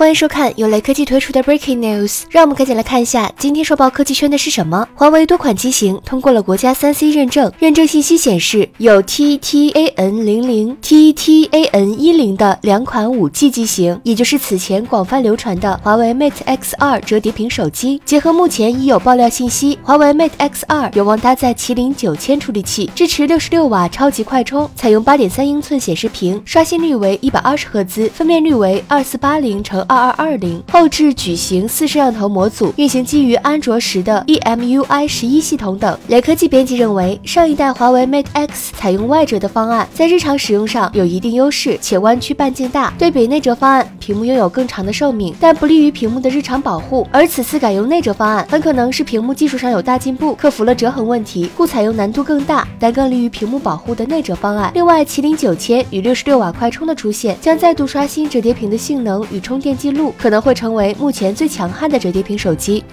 欢迎收看由雷科技推出的 Breaking News，让我们赶紧来看一下今天刷爆科技圈的是什么。华为多款机型通过了国家三 C 认证，认证信息显示有 TTAN 零零、TTAN 一零的两款五 G 机型，也就是此前广泛流传的华为 Mate X 二折叠屏手机。结合目前已有爆料信息，华为 Mate X 二有望搭载麒麟九千处理器，支持六十六瓦超级快充，采用八点三英寸显示屏，刷新率为一百二十赫兹，分辨率为二四八零乘。二二二零后置矩形四摄像头模组，运行基于安卓十的 EMUI 十一系统等。雷科技编辑认为，上一代华为 Mate X 采用外折的方案，在日常使用上有一定优势，且弯曲半径大。对比内折方案，屏幕拥有更长的寿命，但不利于屏幕的日常保护。而此次改用内折方案，很可能是屏幕技术上有大进步，克服了折痕问题，故采用难度更大但更利于屏幕保护的内折方案。另外，麒麟九千与六十六瓦快充的出现，将再度刷新折叠屏的性能与充电。记录可能会成为目前最强悍的折叠屏手机。